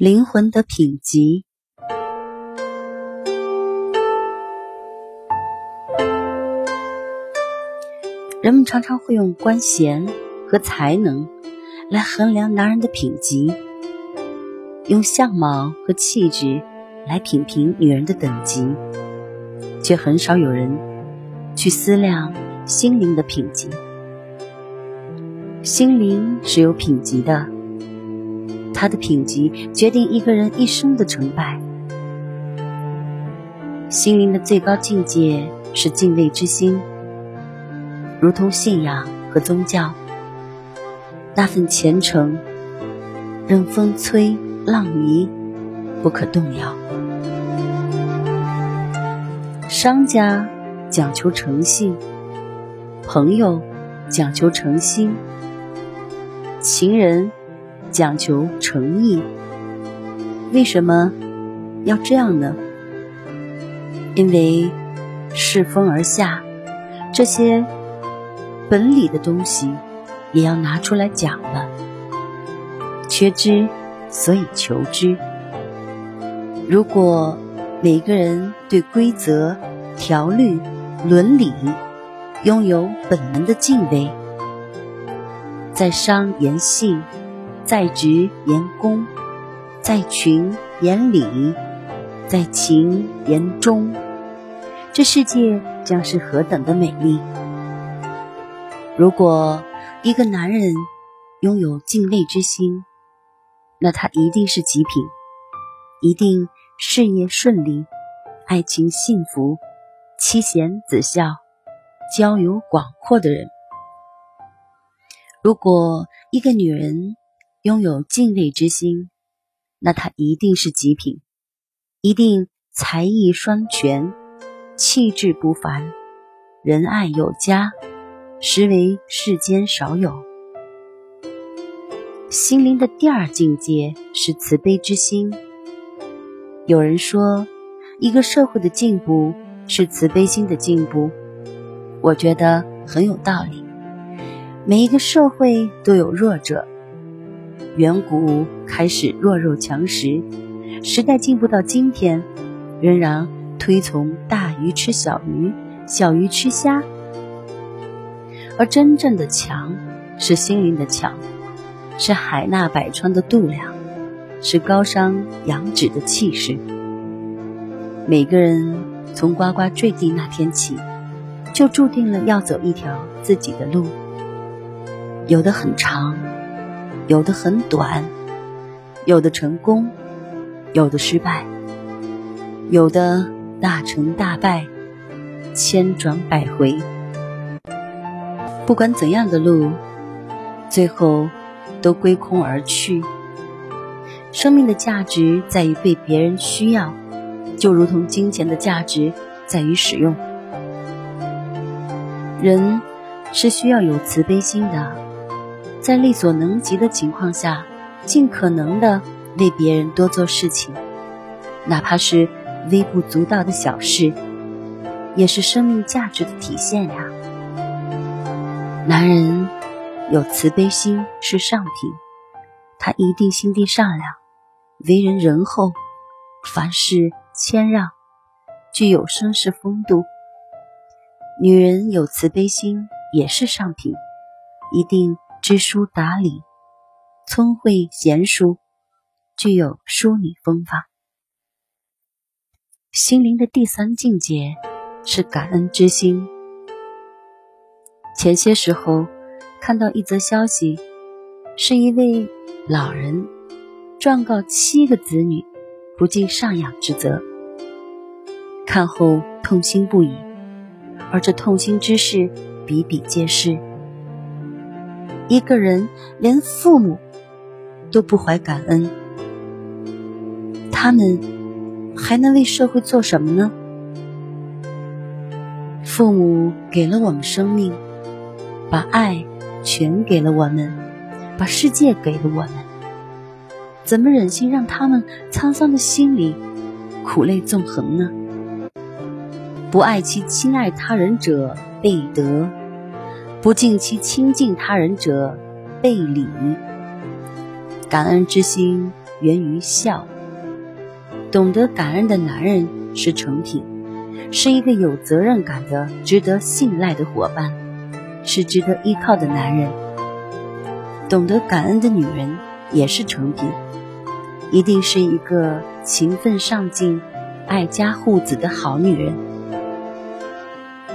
灵魂的品级。人们常常会用官衔和才能来衡量男人的品级，用相貌和气质来品评女人的等级，却很少有人去思量心灵的品级。心灵是有品级的，他的品级决定一个人一生的成败。心灵的最高境界是敬畏之心。如同信仰和宗教，那份虔诚，任风吹浪移，不可动摇。商家讲求诚信，朋友讲求诚心，情人讲求诚意。为什么要这样呢？因为世风而下，这些。本里的东西也要拿出来讲了。缺之，所以求之。如果每个人对规则、条律、伦理拥有本能的敬畏，在商言信，在职言公，在群言礼，在情言忠，这世界将是何等的美丽！如果一个男人拥有敬畏之心，那他一定是极品，一定事业顺利，爱情幸福，妻贤子孝，交友广阔的人。如果一个女人拥有敬畏之心，那他一定是极品，一定才艺双全，气质不凡，仁爱有加。实为世间少有。心灵的第二境界是慈悲之心。有人说，一个社会的进步是慈悲心的进步，我觉得很有道理。每一个社会都有弱者，远古开始弱肉强食，时代进步到今天，仍然推崇大鱼吃小鱼，小鱼吃虾。而真正的强，是心灵的强，是海纳百川的度量，是高山仰止的气势。每个人从呱呱坠地那天起，就注定了要走一条自己的路，有的很长，有的很短，有的成功，有的失败，有的大成大败，千转百回。不管怎样的路，最后都归空而去。生命的价值在于被别人需要，就如同金钱的价值在于使用。人是需要有慈悲心的，在力所能及的情况下，尽可能的为别人多做事情，哪怕是微不足道的小事，也是生命价值的体现呀。男人有慈悲心是上品，他一定心地善良，为人仁厚，凡事谦让，具有绅士风度。女人有慈悲心也是上品，一定知书达理，聪慧贤淑，具有淑女风范。心灵的第三境界是感恩之心。前些时候，看到一则消息，是一位老人状告七个子女不尽赡养之责。看后痛心不已，而这痛心之事比比皆是。一个人连父母都不怀感恩，他们还能为社会做什么呢？父母给了我们生命。把爱全给了我们，把世界给了我们，怎么忍心让他们沧桑的心里苦泪纵横呢？不爱其亲爱他人者背德，不敬其亲近他人者背礼。感恩之心源于孝。懂得感恩的男人是成品，是一个有责任感的、值得信赖的伙伴，是值得依靠的男人。懂得感恩的女人也是成品，一定是一个勤奋上进、爱家护子的好女人。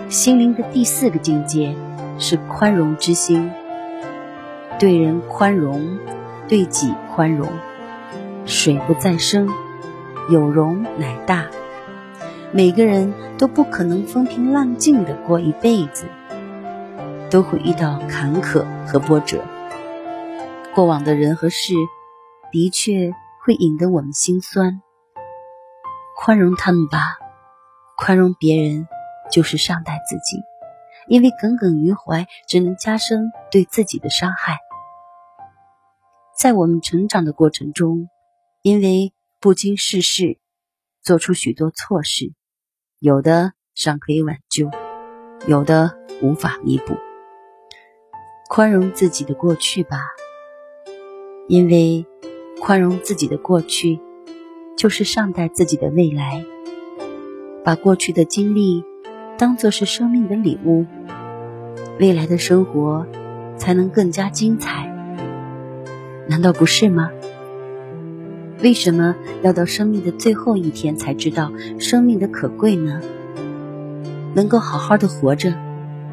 心灵的第四个境界是宽容之心，对人宽容，对己宽容。水不在深，有容乃大。每个人都不可能风平浪静的过一辈子，都会遇到坎坷和波折。过往的人和事，的确会引得我们心酸。宽容他们吧，宽容别人就是善待自己，因为耿耿于怀只能加深对自己的伤害。在我们成长的过程中，因为不经世事，做出许多错事，有的尚可以挽救，有的无法弥补。宽容自己的过去吧。因为宽容自己的过去，就是善待自己的未来。把过去的经历当做是生命的礼物，未来的生活才能更加精彩。难道不是吗？为什么要到生命的最后一天才知道生命的可贵呢？能够好好的活着，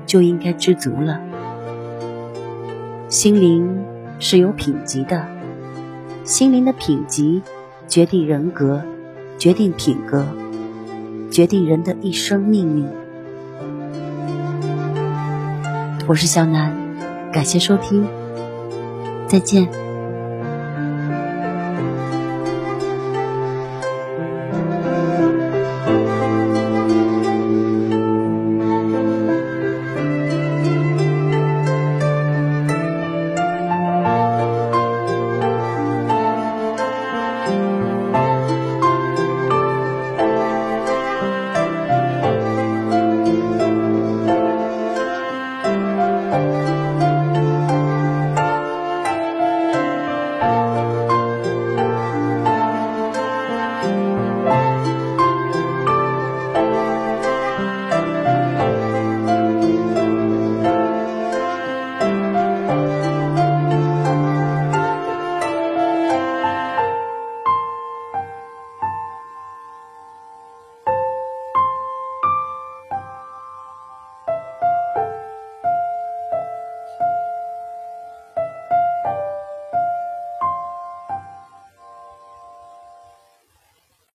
就应该知足了。心灵。是有品级的，心灵的品级决定人格，决定品格，决定人的一生命运。我是小南，感谢收听，再见。